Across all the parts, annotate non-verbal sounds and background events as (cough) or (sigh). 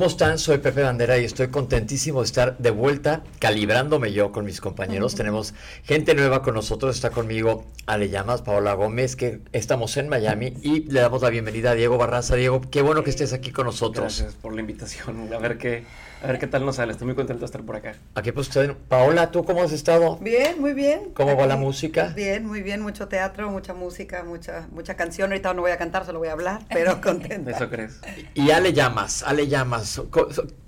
¿Cómo están? Soy Pepe Bandera y estoy contentísimo de estar de vuelta calibrándome yo con mis compañeros. Tenemos gente nueva con nosotros. Está conmigo Ale Llamas, Paola Gómez, que estamos en Miami y le damos la bienvenida a Diego Barraza. Diego, qué bueno que estés aquí con nosotros. Gracias por la invitación. A ver qué, a ver qué tal nos sale. Estoy muy contento de estar por acá. Aquí pues Paola, ¿tú cómo has estado? Bien, muy bien. ¿Cómo va la música? Bien, muy bien. Mucho teatro, mucha música, mucha mucha canción. Ahorita no voy a cantar, solo voy a hablar, pero (laughs) contenta. ¿Eso crees? Y Ale Llamas, Ale Llamas.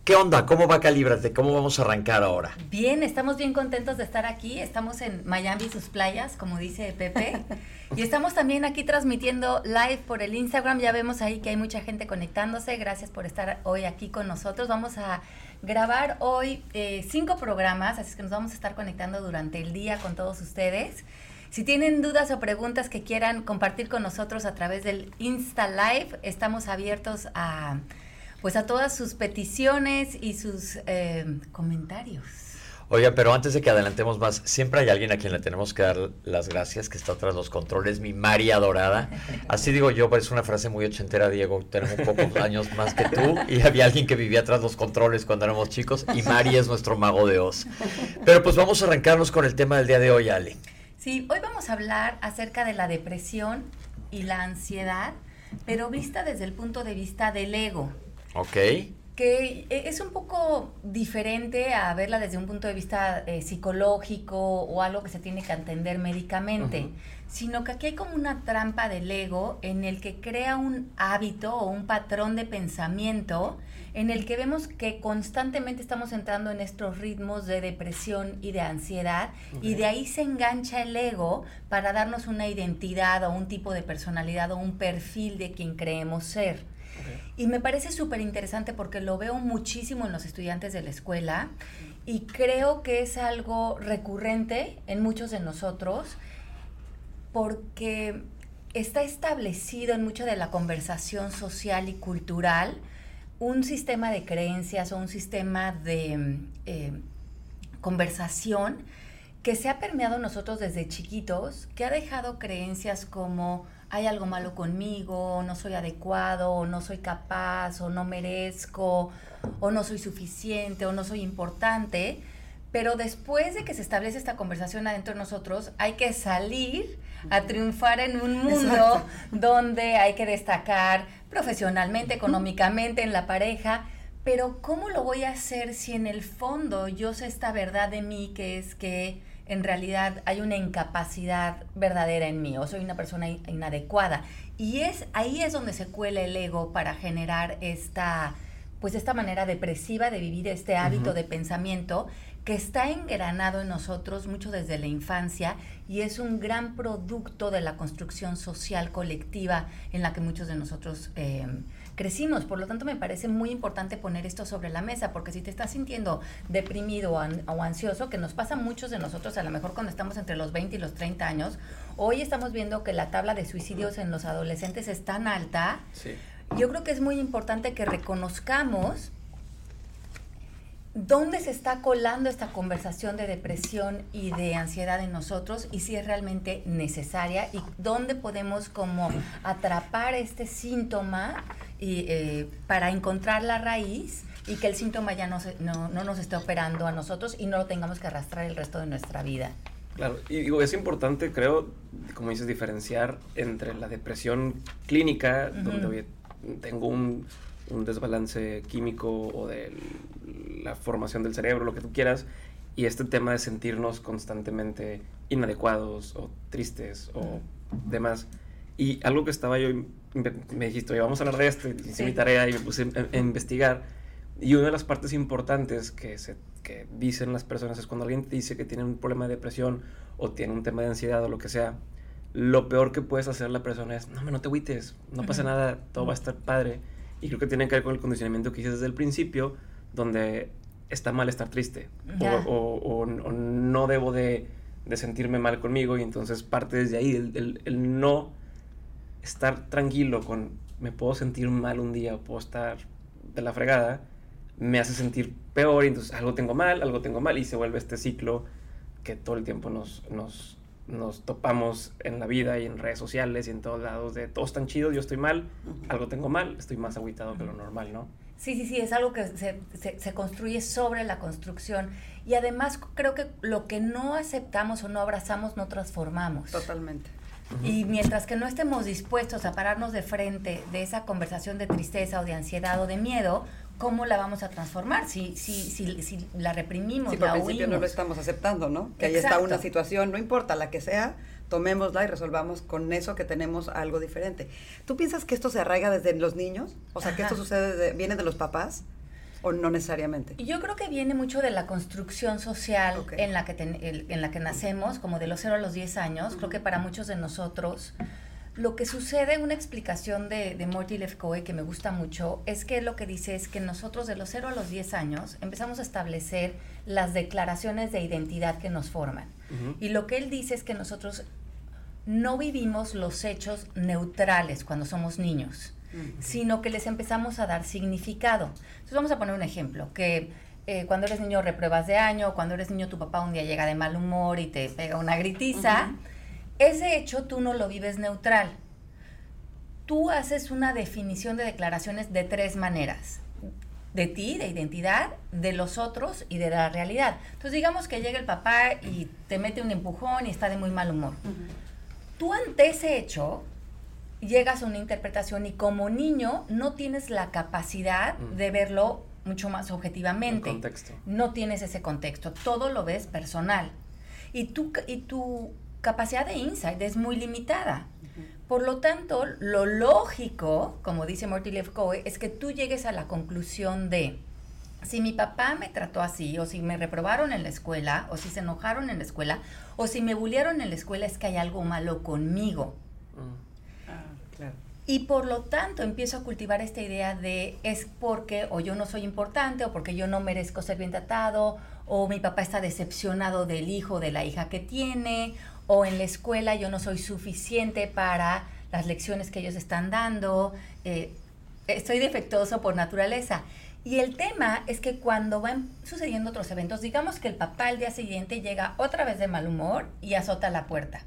¿Qué onda? ¿Cómo va Calibrate? ¿Cómo vamos a arrancar ahora? Bien, estamos bien contentos de estar aquí. Estamos en Miami, sus playas, como dice Pepe. y estamos también aquí transmitiendo live por el Instagram. Ya vemos ahí que hay mucha gente conectándose. Gracias por estar hoy aquí con nosotros. Vamos a grabar hoy eh, cinco programas, así que nos vamos a estar conectando durante el día con todos ustedes. Si tienen dudas o preguntas que quieran compartir con nosotros a través del Insta Live, estamos abiertos a pues a todas sus peticiones y sus eh, comentarios. Oiga, pero antes de que adelantemos más, siempre hay alguien a quien le tenemos que dar las gracias, que está tras los controles, mi María Dorada. Así digo yo, pero es una frase muy ochentera, Diego. Tenemos pocos (laughs) años más que tú y había alguien que vivía tras los controles cuando éramos chicos y María es nuestro mago de Oz. Pero pues vamos a arrancarnos con el tema del día de hoy, Ale. Sí, hoy vamos a hablar acerca de la depresión y la ansiedad, pero vista desde el punto de vista del ego. Ok. Que e, es un poco diferente a verla desde un punto de vista eh, psicológico o algo que se tiene que atender médicamente, sino que aquí hay como una trampa del ego en el que crea un hábito o un patrón de pensamiento en el que vemos que constantemente estamos entrando en estos ritmos de depresión y de ansiedad y de ahí se engancha el ego para darnos una identidad o un tipo de personalidad o un perfil de quien creemos ser. Y me parece súper interesante porque lo veo muchísimo en los estudiantes de la escuela y creo que es algo recurrente en muchos de nosotros porque está establecido en mucho de la conversación social y cultural un sistema de creencias o un sistema de eh, conversación que se ha permeado nosotros desde chiquitos, que ha dejado creencias como hay algo malo conmigo, no soy adecuado, o no soy capaz, o no merezco, o no soy suficiente, o no soy importante. Pero después de que se establece esta conversación adentro de nosotros, hay que salir a triunfar en un mundo donde hay que destacar profesionalmente, económicamente, en la pareja. Pero ¿cómo lo voy a hacer si en el fondo yo sé esta verdad de mí que es que en realidad hay una incapacidad verdadera en mí o soy una persona inadecuada. Y es ahí es donde se cuela el ego para generar esta pues esta manera depresiva de vivir este hábito de pensamiento que está engranado en nosotros mucho desde la infancia y es un gran producto de la construcción social colectiva en la que muchos de nosotros eh, crecimos. Por lo tanto, me parece muy importante poner esto sobre la mesa, porque si te estás sintiendo deprimido o ansioso, que nos pasa a muchos de nosotros, a lo mejor cuando estamos entre los 20 y los 30 años, hoy estamos viendo que la tabla de suicidios en los adolescentes es tan alta. Yo creo que es muy importante que reconozcamos dónde se está colando esta conversación de depresión y de ansiedad en nosotros y si es realmente necesaria y dónde podemos como atrapar este síntoma y, eh, para encontrar la raíz y que el síntoma ya no, no, no, nos esté operando a nosotros y no lo tengamos que arrastrar el resto de nuestra vida. Claro, y digo, es importante, creo, como dices, diferenciar entre la depresión clínica, donde tengo un, un, desbalance químico o de la formación del cerebro, lo que tú quieras, y este tema de sentirnos constantemente inadecuados o tristes o demás. Y algo que estaba yo, me dijiste, oye, vamos a hablar de esto, hice mi tarea y me puse a, investigar. Y una de las partes importantes que, se, que dicen las personas es cuando alguien te dice que tiene un problema de depresión o tiene un tema de ansiedad o lo que sea, lo peor que puedes hacer la persona es, no, no te agüites, no pasa nada, todo va a estar padre. Y creo que tiene que ver con el condicionamiento que hice desde el principio, donde está mal estar triste o, o, no debo de, de, sentirme mal conmigo y entonces parte desde ahí el, el no estar tranquilo con me puedo sentir mal un día o puedo estar de la fregada, me hace sentir peor y entonces algo tengo mal, algo tengo mal y se vuelve este ciclo que todo el tiempo nos, nos, nos topamos en la vida y en redes sociales y en todos lados de todos están chidos, yo estoy mal, algo tengo mal, estoy más aguitado que lo normal, ¿no? Sí, sí, sí, es algo que se, se, construye sobre la construcción. Y además creo que lo que no aceptamos o no abrazamos, no transformamos. Totalmente. Y mientras que no estemos dispuestos a pararnos de frente de esa conversación de tristeza o de ansiedad o de miedo, ¿cómo la vamos a transformar? Si, si, si, si la reprimimos, sí, la principio no lo estamos aceptando, ¿no? Que ahí está una situación, no importa la que sea, tomémosla y resolvamos con eso que tenemos algo diferente. ¿Tú piensas que esto se arraiga desde los niños? O sea, que esto sucede, viene de los papás o no necesariamente? Yo creo que viene mucho de la construcción social en, la que en la que nacemos, como de los 0 a los 10 años. Creo que para muchos de nosotros lo que sucede, una explicación de, de Morty Lefkoe que me gusta mucho, es que lo que dice es que nosotros de los 0 a los 10 años empezamos a establecer las declaraciones de identidad que nos forman. Y lo que él dice es que nosotros no vivimos los hechos neutrales cuando somos niños, sino que les empezamos a dar significado. Entonces vamos a poner un ejemplo, que eh, cuando eres niño repruebas de año, cuando eres niño tu papá un día llega de mal humor y te pega una gritiza, ese hecho tú no lo vives neutral. Tú haces una definición de declaraciones de tres maneras de ti, de identidad, de los otros y de la realidad. Entonces digamos que llega el papá y te mete un empujón y está de muy mal humor tú ante ese hecho llegas a una interpretación y como niño no tienes la capacidad mm. de verlo mucho más objetivamente. No tienes ese contexto, todo lo ves personal. Y tu, y tu capacidad de insight es muy limitada. Por lo tanto, lo lógico, como dice Morty Lefkoe, es que tú llegues a la conclusión de, si mi papá me trató así, o si me reprobaron en la escuela, o si se enojaron en la escuela, o si me bullearon en la escuela es que hay algo malo conmigo. Mm. Ah, y por lo tanto empiezo a cultivar esta idea de es porque o yo no soy importante o porque yo no merezco ser bien tratado o mi papá está decepcionado del hijo o de la hija que tiene o en la escuela yo no soy suficiente para las lecciones que ellos están dando. Eh, estoy defectuoso por naturaleza. Y el tema es que cuando van sucediendo otros eventos, digamos que el papá al día siguiente llega otra vez de mal humor y azota la puerta.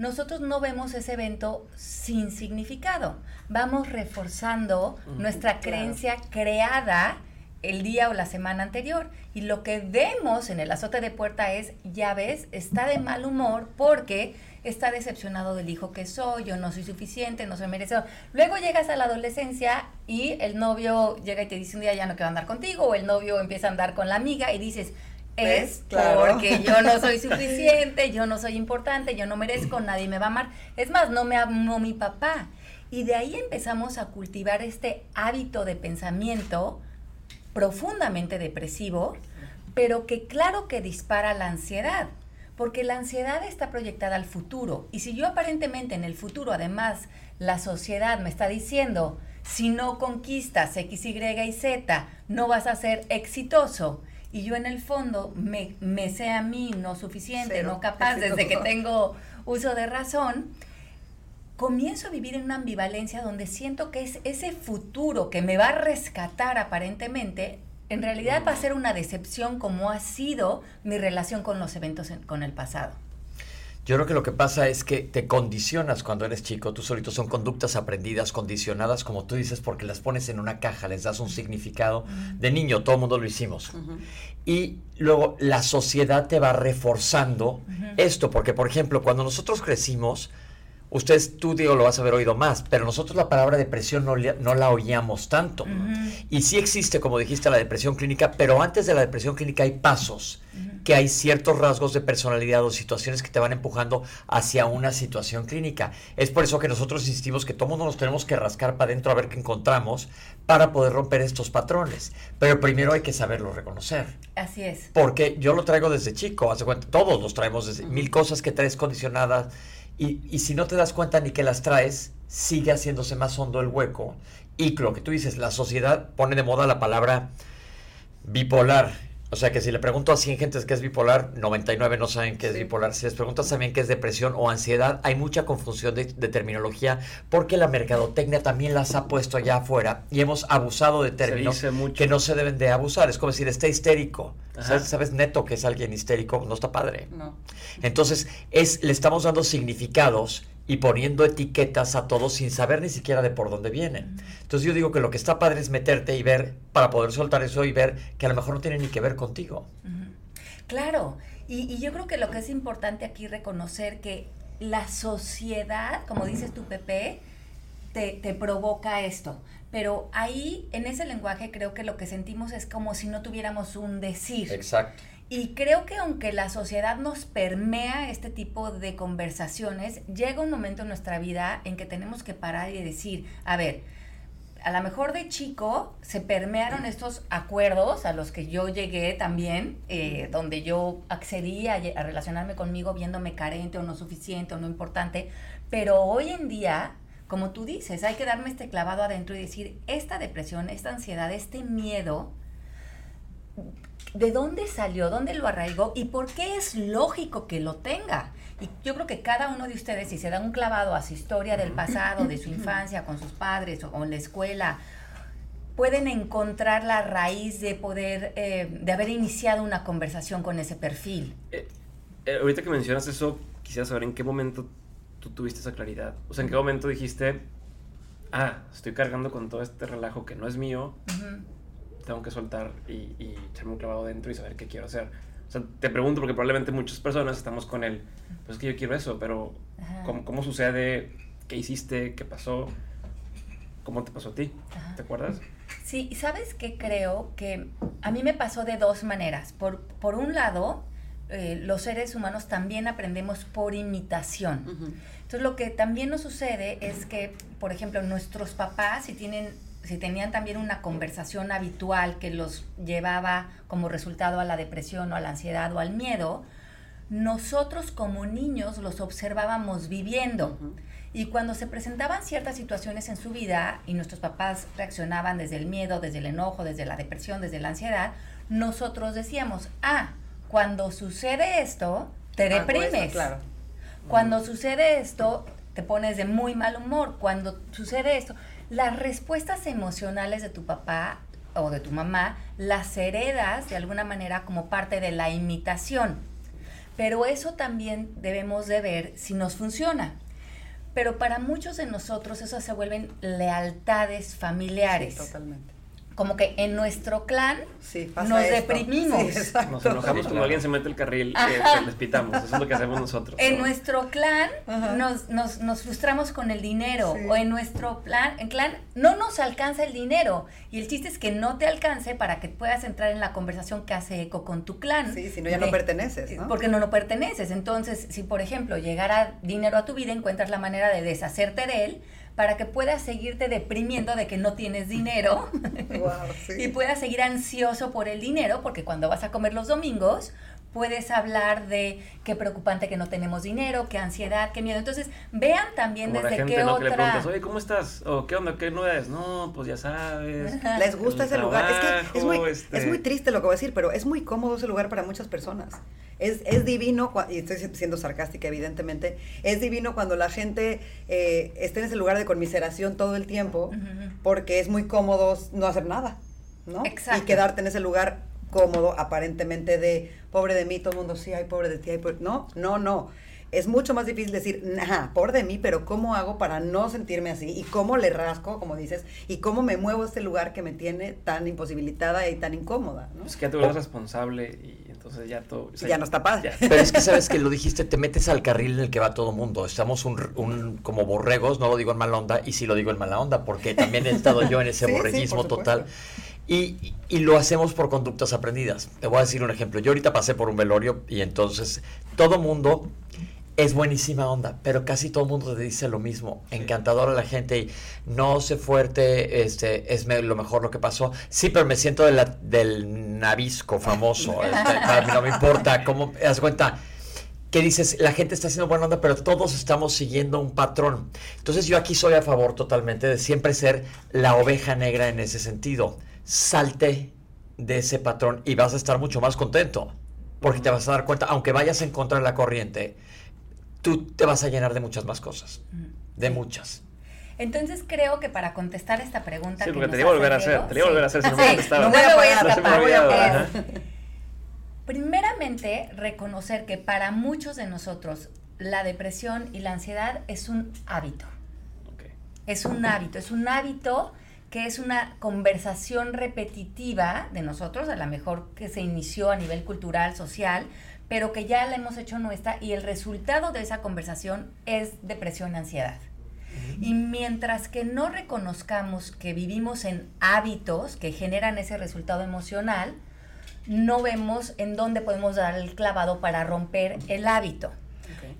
Nosotros no vemos ese evento sin significado. Vamos reforzando nuestra creencia creada el día o la semana anterior. Y lo que vemos en el azote de puerta es, ya ves, está de mal humor porque está decepcionado del hijo que soy, yo no soy suficiente, no soy merecedor. Luego llegas a la adolescencia y el novio llega y te dice un día ya no quiero andar contigo, o el novio empieza a andar con la amiga y dices, es porque yo no soy (laughs) suficiente, yo no soy importante, yo no merezco, nadie me va a amar. Es más, no me amó mi papá. Y de ahí empezamos a cultivar este hábito de pensamiento profundamente depresivo, pero que claro que dispara la ansiedad porque la ansiedad está proyectada al futuro. Y si yo aparentemente en el futuro, además, la sociedad me está diciendo, si no conquistas X, Y y Z, no vas a ser exitoso. Y yo en el fondo me, me sé a mí no suficiente, no capaz, (laughs) desde que tengo uso de razón, comienzo a vivir en una ambivalencia donde siento que es ese futuro que me va a rescatar aparentemente, en realidad va a ser una decepción como ha sido mi relación con los eventos con el pasado. Yo creo que lo que pasa es que te condicionas cuando eres chico, tú solito son conductas aprendidas, condicionadas, como tú dices, porque las pones en una caja, les das un significado. De niño, todo el mundo lo hicimos. Y luego la sociedad te va reforzando esto, porque por ejemplo, cuando nosotros crecimos, Ustedes, tú, Diego, lo vas a haber oído más, pero nosotros la palabra depresión no, no la oíamos tanto. Y sí existe, como dijiste, la depresión clínica, pero antes de la depresión clínica hay pasos, que hay ciertos rasgos de personalidad o situaciones que te van empujando hacia una situación clínica. Es por eso que nosotros insistimos que todo mundo nos tenemos que rascar para adentro a ver qué encontramos para poder romper estos patrones. Pero primero hay que saberlo reconocer. Así es. Porque yo lo traigo desde chico, hace cuenta, todos los traemos desde mil cosas que traes condicionadas y, si no te das cuenta ni que las traes, sigue haciéndose más hondo el hueco. Y lo que tú dices, la sociedad pone de moda la palabra bipolar. O sea que si le pregunto a 100 gentes qué es bipolar, 99 no saben qué es bipolar. Si les preguntas también qué es depresión o ansiedad, hay mucha confusión de, terminología porque la mercadotecnia también las ha puesto allá afuera y hemos abusado de términos que no se deben de abusar. Es como decir, está histérico. ¿Sabes, ¿Sabes, neto que es alguien histérico? No está padre. No. Entonces, es, le estamos dando significados y poniendo etiquetas a todos sin saber ni siquiera de por dónde vienen. Entonces yo digo que lo que está padre es meterte y ver, para poder soltar eso y ver que a lo mejor no tiene ni que ver contigo. Claro, y, yo creo que lo que es importante aquí reconocer que la sociedad, como dices tú, Pepe, te, te, provoca esto. Pero ahí, en ese lenguaje, creo que lo que sentimos es como si no tuviéramos un decir. Exacto. Y creo que aunque la sociedad nos permea este tipo de conversaciones, llega un momento en nuestra vida en que tenemos que parar y decir, a ver, a lo mejor de chico se permearon estos acuerdos a los que yo llegué también, eh, donde yo accedí a, a, relacionarme conmigo viéndome carente o no suficiente o no importante, pero hoy en día, como tú dices, hay que darme este clavado adentro y decir, esta depresión, esta ansiedad, este miedo, de dónde salió, dónde lo arraigó y por qué es lógico que lo tenga. Y yo creo que cada uno de ustedes, si se da un clavado a su historia del pasado, de su infancia, con sus padres o, en la escuela, pueden encontrar la raíz de poder, eh, de haber iniciado una conversación con ese perfil. Eh, eh, ahorita que mencionas eso, quisiera saber en qué momento tú tuviste esa claridad. O sea, en qué momento dijiste, ah, estoy cargando con todo este relajo que no es mío tengo que soltar y, echarme un clavado dentro y saber qué quiero hacer. O sea, te pregunto porque probablemente muchas personas estamos con él, pues es que yo quiero eso, pero ¿cómo, ¿cómo, sucede? ¿Qué hiciste? ¿Qué pasó? ¿Cómo te pasó a ti? ¿Te acuerdas? Sí, ¿sabes qué creo? Que a mí me pasó de dos maneras. Por, por un lado, eh, los seres humanos también aprendemos por imitación. Entonces, lo que también nos sucede es que, por ejemplo, nuestros papás, si tienen si tenían también una conversación habitual que los llevaba como resultado a la depresión o a la ansiedad o al miedo, nosotros como niños los observábamos viviendo. Y cuando se presentaban ciertas situaciones en su vida y nuestros papás reaccionaban desde el miedo, desde el enojo, desde la depresión, desde la ansiedad, nosotros decíamos, ah, cuando sucede esto, te deprimes. claro. Cuando sucede esto, te pones de muy mal humor. Cuando sucede esto, las respuestas emocionales de tu papá o de tu mamá las heredas de alguna manera como parte de la imitación. Pero eso también debemos de ver si nos funciona. Pero para muchos de nosotros eso se vuelven lealtades familiares. totalmente como que en nuestro clan nos deprimimos. nos enojamos cuando alguien se mete el carril y les pitamos. Eso es lo que hacemos nosotros. En nuestro clan nos, nos, nos, frustramos con el dinero. O en nuestro plan, en clan no nos alcanza el dinero. Y el chiste es que no te alcance para que puedas entrar en la conversación que hace eco con tu clan. Sí, si no ya no perteneces. ¿no? Porque no lo perteneces. Entonces, si por ejemplo llegara dinero a tu vida, encuentras la manera de deshacerte de él para que puedas seguirte deprimiendo de que no tienes dinero. (laughs) Y puedas seguir ansioso por el dinero, porque cuando vas a comer los domingos, puedes hablar de qué preocupante que no tenemos dinero, qué ansiedad, qué miedo. Entonces, vean también desde qué otra... le preguntas, oye, ¿cómo estás? ¿O qué onda? ¿Qué no es? No, pues ya sabes. (laughs) Les gusta ese lugar. Es que es muy, es este muy triste lo que voy a decir, pero es muy cómodo ese lugar para muchas personas. Es, es divino, y estoy siendo sarcástica evidentemente, es divino cuando la gente eh, está en ese lugar de conmiseración todo el tiempo, porque es muy cómodo no hacer nada, ¿no? Exacto. Y quedarte en ese lugar cómodo, aparentemente de pobre de mí, todo el mundo sí, hay pobre de ti, hay pobre... No, no, no es mucho más difícil decir, ajá, por de mí, pero ¿cómo hago para no sentirme así? ¿Y cómo le rasco, como dices? ¿Y cómo me muevo a este lugar que me tiene tan imposibilitada y tan incómoda? ¿no? Es que ya tú eres responsable y entonces ya todo... ya no está padre. Pero es que sabes que lo dijiste, te metes al carril en el que va todo mundo. Estamos un, como borregos, no lo digo en mala onda, y sí lo digo en mala onda, porque también he estado yo en ese (laughs) borreguismo total. Y, y, lo hacemos por conductas aprendidas. Te voy a decir un ejemplo. Yo ahorita pasé por un velorio y entonces todo mundo es buenísima onda, pero casi todo el mundo te dice lo mismo. Encantadora la gente y no sé fuerte, este, es lo mejor lo que pasó. Sí, pero me siento del nabisco famoso. (laughs) Este, no me importa. ¿Cómo? das cuenta? que dices, la gente está haciendo buena onda, pero todos estamos siguiendo un patrón. Entonces yo aquí soy a favor totalmente de siempre ser la oveja negra en ese sentido. Salte de ese patrón y vas a estar mucho más contento, porque te vas a dar cuenta, aunque vayas en contra de la corriente, tú te vas a llenar de muchas más cosas, de muchas. Entonces creo que para contestar esta pregunta... Sí, porque te iba a volver a hacer, te iba a volver a hacer si no me contestaba. No me voy a escapar. Primeramente, reconocer que para muchos de nosotros la depresión y la ansiedad es un hábito. Es un hábito, es un hábito que es una conversación repetitiva de nosotros, a lo mejor que se inició a nivel cultural, social, pero que ya la hemos hecho nuestra y el resultado de esa conversación es depresión y ansiedad. Y mientras que no reconozcamos que vivimos en hábitos que generan ese resultado emocional, no vemos en dónde podemos dar el clavado para romper el hábito.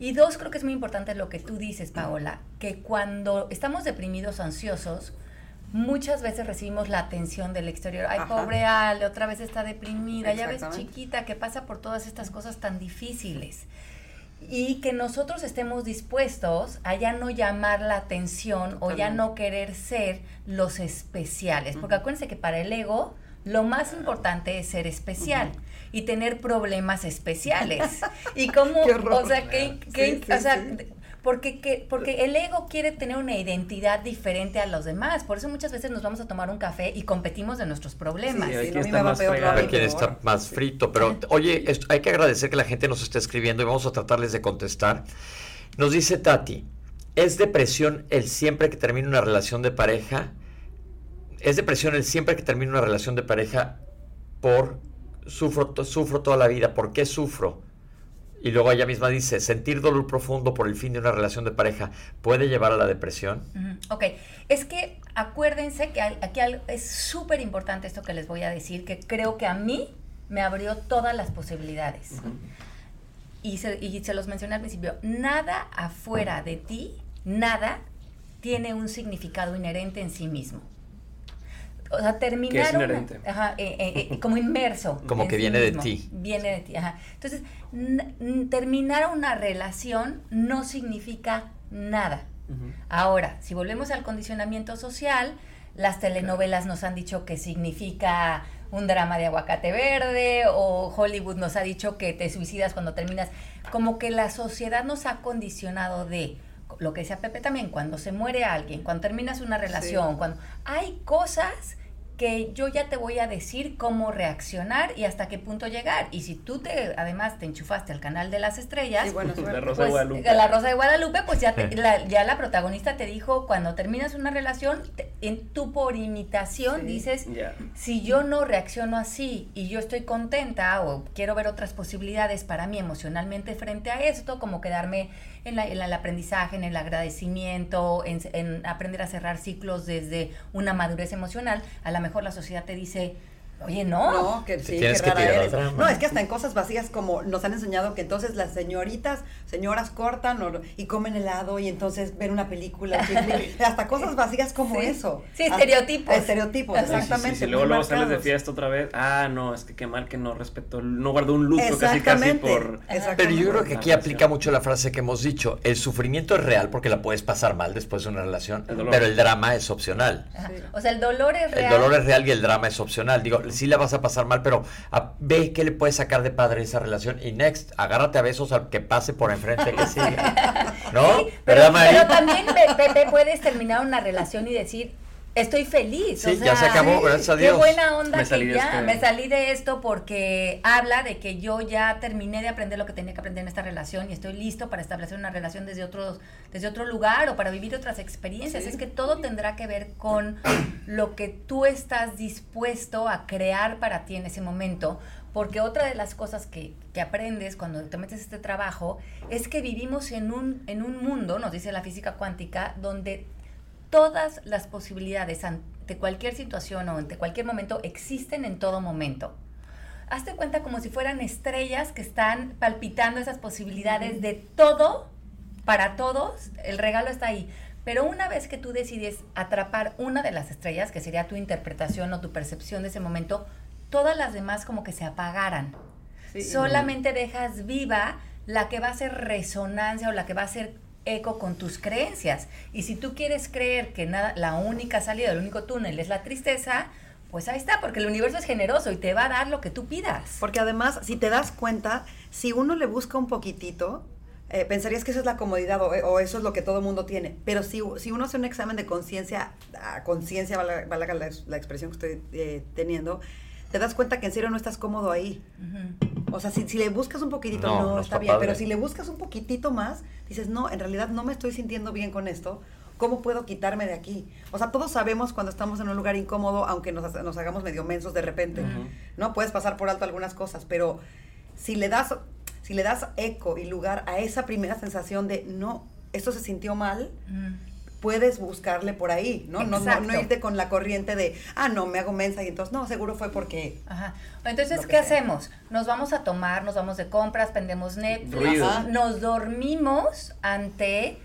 Y dos, creo que es muy importante lo que tú dices, Paola, que cuando estamos deprimidos, ansiosos, muchas veces recibimos la atención del exterior. Ay, pobre Ale, otra vez está deprimida, ya ves chiquita que pasa por todas estas cosas tan difíciles. Y que nosotros estemos dispuestos a ya no llamar la atención o ya no querer ser los especiales. Porque acuérdense que para el ego lo más importante es ser especial y tener problemas especiales. (laughs) y cómo, o sea, que, o sea, porque, porque el ego quiere tener una identidad diferente a los demás. Por eso muchas veces nos vamos a tomar un café y competimos de nuestros problemas. Sí, hay está más a ver quién está más frito. Pero, oye, hay que agradecer que la gente nos esté escribiendo y vamos a tratarles de contestar. Nos dice Tati, ¿es depresión el siempre que termina una relación de pareja? ¿Es depresión el siempre que termina una relación de pareja por sufro, sufro toda la vida? ¿Por qué sufro? Y luego ella misma dice, sentir dolor profundo por el fin de una relación de pareja puede llevar a la depresión. Ok, es que acuérdense que aquí es súper importante esto que les voy a decir, que creo que a mí me abrió todas las posibilidades. y, se, y se los mencioné al principio, nada afuera de ti, nada tiene un significado inherente en sí mismo o sea, terminar ajá, eh, eh, eh, como inmerso. (laughs) Como que viene de ti. Viene de ti, ajá. Entonces, terminar una relación no significa nada. Ahora, si volvemos al condicionamiento social, las telenovelas nos han dicho que significa un drama de aguacate verde o Hollywood nos ha dicho que te suicidas cuando terminas. Como que la sociedad nos ha condicionado de lo que decía Pepe también, cuando se muere alguien, cuando terminas una relación, cuando hay cosas que yo ya te voy a decir cómo reaccionar y hasta qué punto llegar. Y si tú te, además, te enchufaste al canal de las estrellas, la Rosa de pues, Guadalupe, la Rosa de Guadalupe, pues ya, (laughs) la, ya la protagonista te dijo, cuando terminas una relación, en tú por imitación dices, si yo no reacciono así y yo estoy contenta o quiero ver otras posibilidades para mí emocionalmente frente a esto, como quedarme en, el aprendizaje, en el agradecimiento, en, aprender a cerrar ciclos desde una madurez emocional, a lo mejor la sociedad te dice, Oye, no. No, que sí, que rara No, es que hasta en cosas vacías como nos han enseñado que entonces las señoritas, señoras cortan y comen helado y entonces ven una película. (laughs) hasta cosas vacías como eso. Sí, estereotipos. estereotipos, exactamente. Si luego, luego sales de fiesta otra vez, ah, no, es que qué mal que no respetó, no guardó un luto casi casi por... Pero yo creo que aquí aplica mucho la frase que hemos dicho, el sufrimiento es real porque la puedes pasar mal después de una relación, pero el drama es opcional. O sea, el dolor es real. El dolor es real y el drama es opcional. Digo, sí la vas a pasar mal, pero ve qué le puedes sacar de padre esa relación y next, agárrate a besos al que pase por enfrente que siga. ¿No? (laughs) pero, pero también, Pepe, puedes terminar una relación y decir, estoy feliz. Sí, ya se acabó, gracias a Dios. Qué buena onda me que ya este me salí de esto porque habla de que yo ya terminé de aprender lo que tenía que aprender en esta relación y estoy listo para establecer una relación desde otro, desde otro lugar o para vivir otras experiencias. Es que todo tendrá que ver con (coughs) lo que tú estás dispuesto a crear para ti en ese momento. Porque otra de las cosas que, que aprendes cuando te metes a este trabajo es que vivimos en un, en un mundo, nos dice la física cuántica, donde todas las posibilidades ante cualquier situación o ante cualquier momento existen en todo momento. Hazte cuenta como si fueran estrellas que están palpitando esas posibilidades de todo para todos. El regalo está ahí. Pero una vez que tú decides atrapar una de las estrellas, que sería tu interpretación o tu percepción de ese momento, todas las demás como que se apagaran. Solamente dejas viva la que va a ser resonancia o la que va a ser eco con tus creencias. Y si tú quieres creer que nada, la única salida, el único túnel es la tristeza, pues ahí está, porque el universo es generoso y te va a dar lo que tú pidas. Porque además, si te das cuenta, si uno le busca un poquitito, eh, pensarías que eso es la comodidad o, eso es lo que todo mundo tiene. Pero si, si uno hace un examen de conciencia, conciencia, va, la, la, expresión que estoy eh, teniendo, te das cuenta que en serio no estás cómodo ahí. O sea, si, le buscas un poquitito, no, está, bien, pero si le buscas un poquitito más, dices, no, en realidad no me estoy sintiendo bien con esto, ¿cómo puedo quitarme de aquí? O sea, todos sabemos cuando estamos en un lugar incómodo, aunque nos, nos hagamos medio mensos de repente, ¿no? Puedes pasar por alto algunas cosas, pero si le das, si le das eco y lugar a esa primera sensación de, no, esto se sintió mal, puedes buscarle por ahí, ¿no? No, no, irte con la corriente de, ah, no, me hago mensa y entonces, no, seguro fue porque... Ajá. Entonces, ¿qué hacemos? Nos vamos a tomar, nos vamos de compras, pendemos Netflix, nos dormimos ante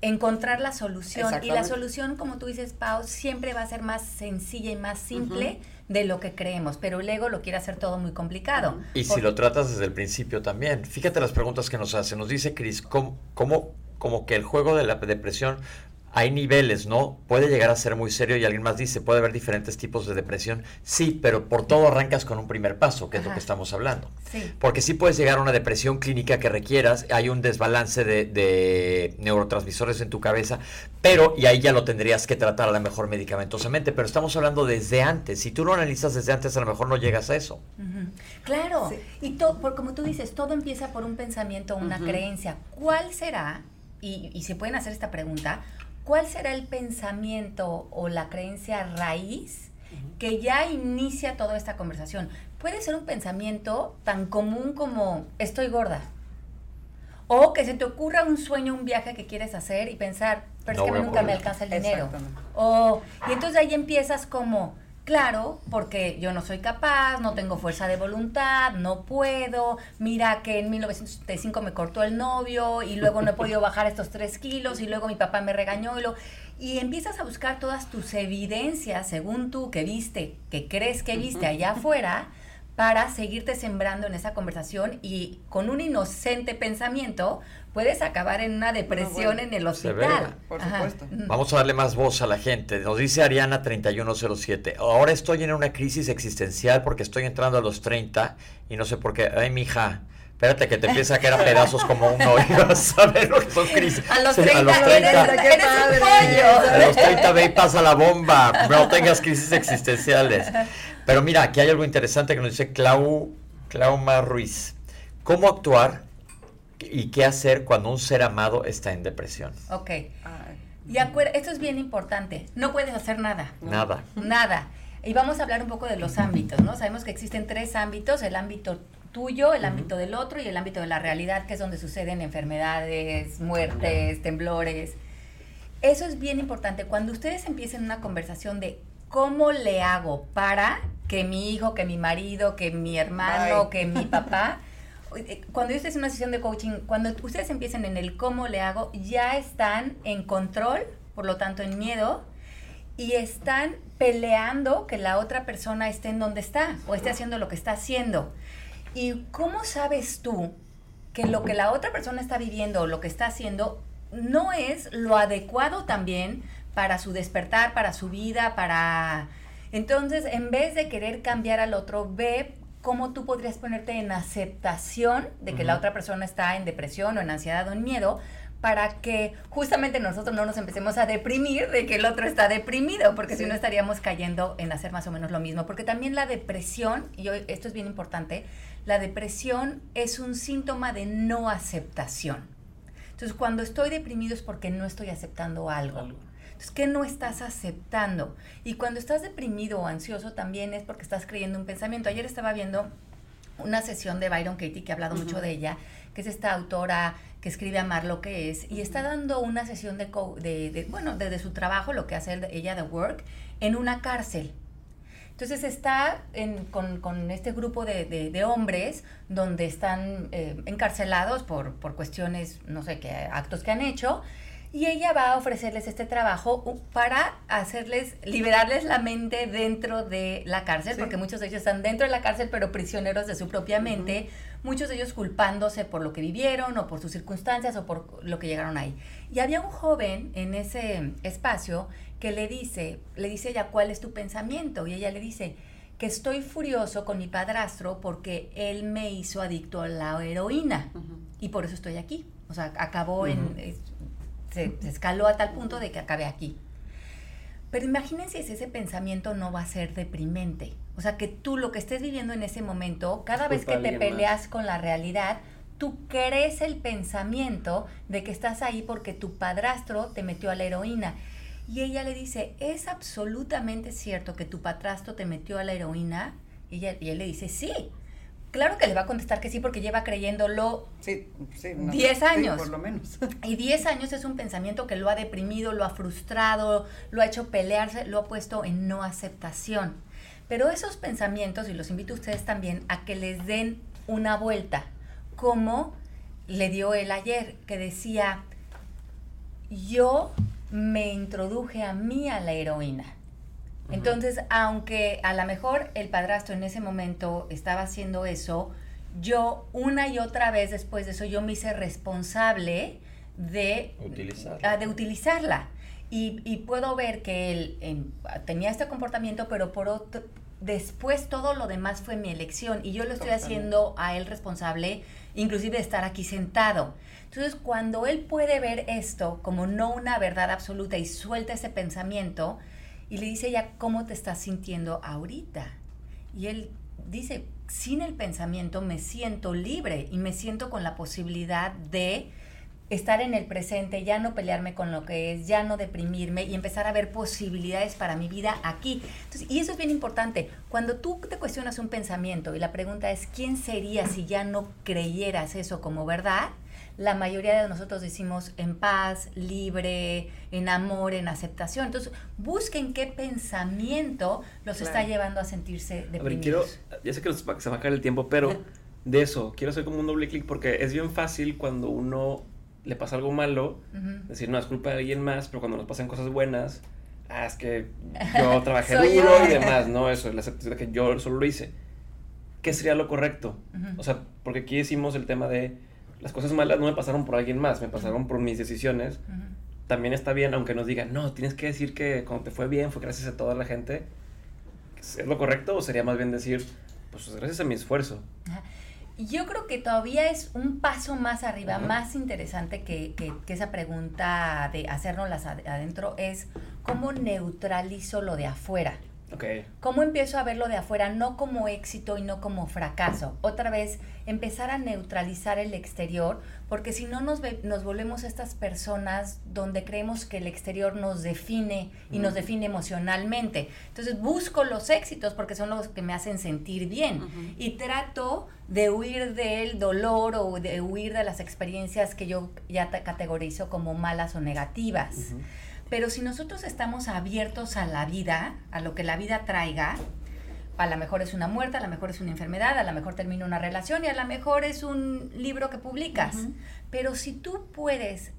encontrar la solución. Y la solución, como tú dices, Pau, siempre va a ser más sencilla y más simple. de lo que creemos, pero el ego lo quiere hacer todo muy complicado. Y si lo tratas desde el principio también. Fíjate las preguntas que nos hace. Nos dice Cris, ¿cómo, cómo, como que el juego de la depresión hay niveles, ¿no? Puede llegar a ser muy serio y alguien más dice, puede haber diferentes tipos de depresión. Sí, pero por todo arrancas con un primer paso, que es lo que estamos hablando. Sí. Porque sí puedes llegar a una depresión clínica que requieras, hay un desbalance de, neurotransmisores en tu cabeza, pero, y ahí ya lo tendrías que tratar a lo mejor medicamentosamente, pero estamos hablando desde antes. Si tú lo analizas desde antes, a lo mejor no llegas a eso. Claro, y por, como tú dices, todo empieza por un pensamiento, una creencia. ¿Cuál será? Y, y se pueden hacer esta pregunta, ¿cuál será el pensamiento o la creencia raíz que ya inicia toda esta conversación? Puede ser un pensamiento tan común como estoy gorda. O que se te ocurra un sueño, un viaje que quieres hacer y pensar, pero es que nunca me alcanza el dinero. O, y entonces ahí empiezas como, Claro, porque yo no soy capaz, no tengo fuerza de voluntad, no puedo. Mira que en 1975 me cortó el novio y luego no he podido bajar estos tres kilos y luego mi papá me regañó y lo... Y empiezas a buscar todas tus evidencias, según tú, que viste, que crees que viste allá afuera, para seguirte sembrando en esa conversación y con un inocente pensamiento puedes acabar en una depresión en el hospital. Por supuesto. Vamos a darle más voz a la gente. Nos dice Ariana 3107. Ahora estoy en una crisis existencial porque estoy entrando a los 30 y no sé por qué. Ay, mija. Espérate que te empieza a quedar a pedazos como uno y (laughs) vas a ver lo que son crisis. A los 30, a los 30, A los 30 ve y pasa la bomba. No tengas crisis existenciales. Pero mira, aquí hay algo interesante que nos dice Clau, Clauma Ruiz. ¿Cómo actuar y qué hacer cuando un ser amado está en depresión? Ok. Y esto es bien importante. No puedes hacer nada. Nada. Nada. Y vamos a hablar un poco de los ámbitos, ¿no? Sabemos que existen tres ámbitos, el ámbito tuyo, el ámbito del otro y el ámbito de la realidad, que es donde suceden enfermedades, muertes, temblores. Eso es bien importante. Cuando ustedes empiecen una conversación de cómo le hago para que mi hijo, que mi marido, que mi hermano, que mi papá. (laughs) Eh, cuando yo estoy en una sesión de coaching, cuando ustedes empiecen en el cómo le hago, ya están en control, por lo tanto en miedo, y están peleando que la otra persona esté en donde está o esté haciendo lo que está haciendo. ¿Y cómo sabes tú que lo que la otra persona está viviendo o lo que está haciendo no es lo adecuado también para su despertar, para su vida, para entonces, en vez de querer cambiar al otro, ve cómo tú podrías ponerte en aceptación de que la otra persona está en depresión o en ansiedad o en miedo para que justamente nosotros no nos empecemos a deprimir de que el otro está deprimido, porque si no estaríamos cayendo en hacer más o menos lo mismo. Porque también la depresión, y esto es bien importante, la depresión es un síntoma de no aceptación. Entonces, cuando estoy deprimido es porque no estoy aceptando algo. Entonces, ¿qué no estás aceptando? Y cuando estás deprimido o ansioso también es porque estás creyendo un pensamiento. Ayer estaba viendo una sesión de Byron Katie, que ha hablado mucho de ella, que es esta autora que escribe Amar lo que es, y está dando una sesión de, de, bueno, desde su trabajo, lo que hace ella de work, en una cárcel. Entonces está con, este grupo de, hombres donde están eh, encarcelados por, por cuestiones, no sé qué, actos que han hecho, y ella va a ofrecerles este trabajo para hacerles, liberarles la mente dentro de la cárcel, porque muchos de ellos están dentro de la cárcel, pero prisioneros de su propia mente, muchos de ellos culpándose por lo que vivieron o por sus circunstancias o por lo que llegaron ahí. Y había un joven en ese espacio que le dice, le dice ella, ¿cuál es tu pensamiento? Y ella le dice, que estoy furioso con mi padrastro porque él me hizo adicto a la heroína y por eso estoy aquí. O sea, acabó en se, escaló a tal punto de que acabe aquí. Pero imagínense si ese pensamiento no va a ser deprimente. O sea, que tú lo que estés viviendo en ese momento, cada vez que te peleas con la realidad, tú crees el pensamiento de que estás ahí porque tu padrastro te metió a la heroína. Y ella le dice, ¿es absolutamente cierto que tu padrastro te metió a la heroína? Y, ella, y él le dice, sí. Claro que le va a contestar que sí porque lleva creyéndolo sí, 10 años. por lo menos. (laughs) Y 10 años es un pensamiento que lo ha deprimido, lo ha frustrado, lo ha hecho pelearse, lo ha puesto en no aceptación. Pero esos pensamientos, y los invito a ustedes también, a que les den una vuelta, como le dio él ayer, que decía, yo me introduje a mí a la heroína. Entonces, aunque a lo mejor el padrastro en ese momento estaba haciendo eso, yo una y otra vez después de eso, yo me hice responsable de utilizarla. Ah, de utilizarla. Y, puedo ver que él tenía este comportamiento, pero por otro, después todo lo demás fue mi elección y yo lo estoy haciendo a él responsable, inclusive de estar aquí sentado. Entonces, cuando él puede ver esto como no una verdad absoluta y suelta ese pensamiento y le dice ya cómo te estás sintiendo ahorita. Y él dice, sin el pensamiento me siento libre y me siento con la posibilidad de estar en el presente, ya no pelearme con lo que es, ya no deprimirme y empezar a ver posibilidades para mi vida aquí. y eso es bien importante. Cuando tú te cuestionas un pensamiento y la pregunta es, ¿quién sería si ya no creyeras eso como verdad? La mayoría de nosotros decimos en paz, libre, en amor, en aceptación. Entonces, busquen qué pensamiento los está llevando a sentirse deprimidos. A ver, quiero, ya sé que se va a acabar el tiempo, pero de eso, quiero hacer como un doble clic porque es bien fácil cuando uno le pasa algo malo, decir, no, es culpa de alguien más, pero cuando nos pasan cosas buenas, ah, es que yo (laughs) trabajé duro y demás, no, eso, la certeza de que yo solo lo hice. ¿Qué sería lo correcto? O sea, porque aquí decimos el tema de las cosas malas no me pasaron por alguien más, me pasaron por mis decisiones. También está bien, aunque nos digan, no, tienes que decir que cuando te fue bien fue gracias a toda la gente. ¿Es lo correcto o sería más bien decir, pues gracias a mi esfuerzo? Yo creo que todavía es un paso más arriba, más interesante que, que, que, esa pregunta de hacernos las adentro, es cómo neutralizo lo de afuera. ¿Cómo empiezo a verlo de afuera? No como éxito y no como fracaso. Otra vez, empezar a neutralizar el exterior, porque si no nos, nos volvemos estas personas donde creemos que el exterior nos define y nos define emocionalmente. Entonces busco los éxitos porque son los que me hacen sentir bien y trato de huir del dolor o de huir de las experiencias que yo ya categorizo como malas o negativas. Pero si nosotros estamos abiertos a la vida, a lo que la vida traiga, a lo mejor es una muerte, a lo mejor es una enfermedad, a lo mejor termina una relación y a lo mejor es un libro que publicas. Pero si tú puedes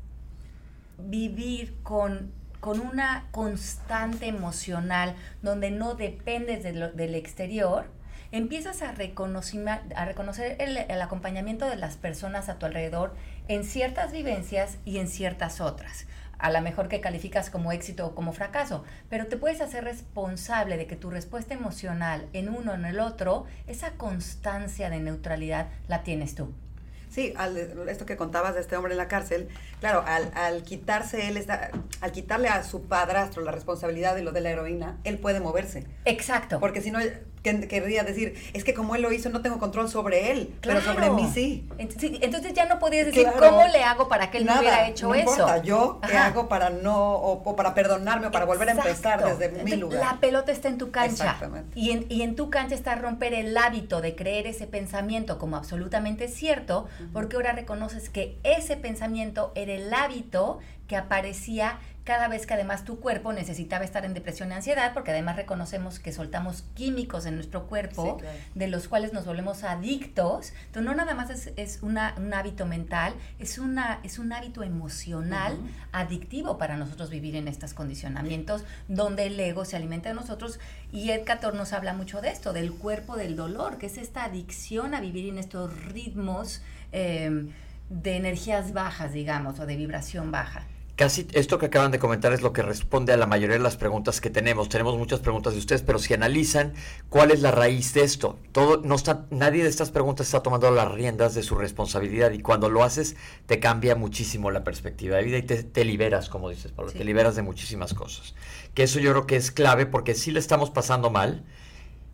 vivir con, con una constante emocional donde no dependes del exterior, empiezas a, a reconocer el, el acompañamiento de las personas a tu alrededor en ciertas vivencias y en ciertas otras a lo mejor que calificas como éxito o como fracaso, pero te puedes hacer responsable de que tu respuesta emocional en uno o en el otro, esa constancia de neutralidad la tienes tú. Sí, al, esto que contabas de este hombre en la cárcel, claro, al, al quitarse él, está, al quitarle a su padrastro la responsabilidad de lo de la heroína, él puede moverse. Exacto. Porque si no, querría decir, es que como él lo hizo, no tengo control sobre él, pero sobre mí sí. Entonces ya no podías decir, ¿cómo le hago para que él no hubiera hecho no eso? Importa, yo qué hago para no, o, para perdonarme, o para volver a empezar desde mi lugar. La pelota está en tu cancha. Y en, y en tu cancha está romper el hábito de creer ese pensamiento como absolutamente cierto, porque ahora reconoces que ese pensamiento era el hábito que aparecía cada vez que además tu cuerpo necesitaba estar en depresión y ansiedad, porque además reconocemos que soltamos químicos en nuestro cuerpo, de los cuales nos volvemos adictos. Entonces, no nada más es, un hábito mental, es, una, es un hábito emocional adictivo para nosotros vivir en estos condicionamientos, donde el ego se alimenta de nosotros. Y Ed Cator nos habla mucho de esto, del cuerpo del dolor, que es esta adicción a vivir en estos ritmos. Eh, de energías bajas, digamos, o de vibración baja. Casi esto que acaban de comentar es lo que responde a la mayoría de las preguntas que tenemos. Tenemos muchas preguntas de ustedes, pero si analizan cuál es la raíz de esto, todo no está nadie de estas preguntas está tomando las riendas de su responsabilidad y cuando lo haces te cambia muchísimo la perspectiva de vida y te, liberas, como dices, Pablo, te liberas de muchísimas cosas. Que eso yo creo que es clave porque si le estamos pasando mal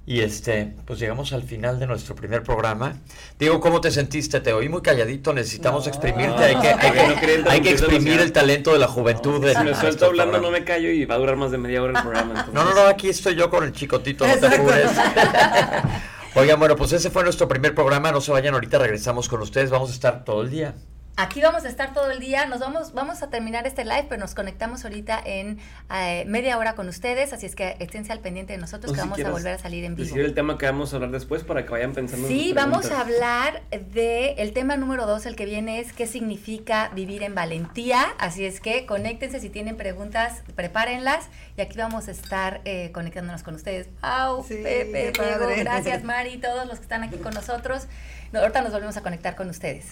Y este, pues llegamos al final de nuestro primer programa. Diego, ¿cómo te sentiste? Te oí muy calladito, necesitamos exprimirte. Hay que, hay (laughs) que, exprimir el talento de la juventud. si me suelto hablando, no me callo y va a durar más de media hora el programa. No, no, no, aquí estoy yo con el chicotito, no te apures. (laughs) Oigan, bueno, pues ese fue nuestro primer programa. No se vayan, ahorita regresamos con ustedes. Vamos a estar todo el día. Aquí vamos a estar todo el día, nos vamos, vamos a terminar este live, pero nos conectamos ahorita en eh, media hora con ustedes, así es que esténse al pendiente de nosotros que vamos a volver a salir en vivo. Decir el tema que vamos a hablar después para que vayan pensando. Sí, vamos a hablar de el tema número dos, el que viene es qué significa vivir en valentía, así es que conéctense si tienen preguntas, prepárenlas y aquí vamos a estar eh, conectándonos con ustedes. Au, Pepe, Diego, gracias (laughs) Mari, todos los que están aquí con nosotros. Ahorita nos volvemos a conectar con ustedes.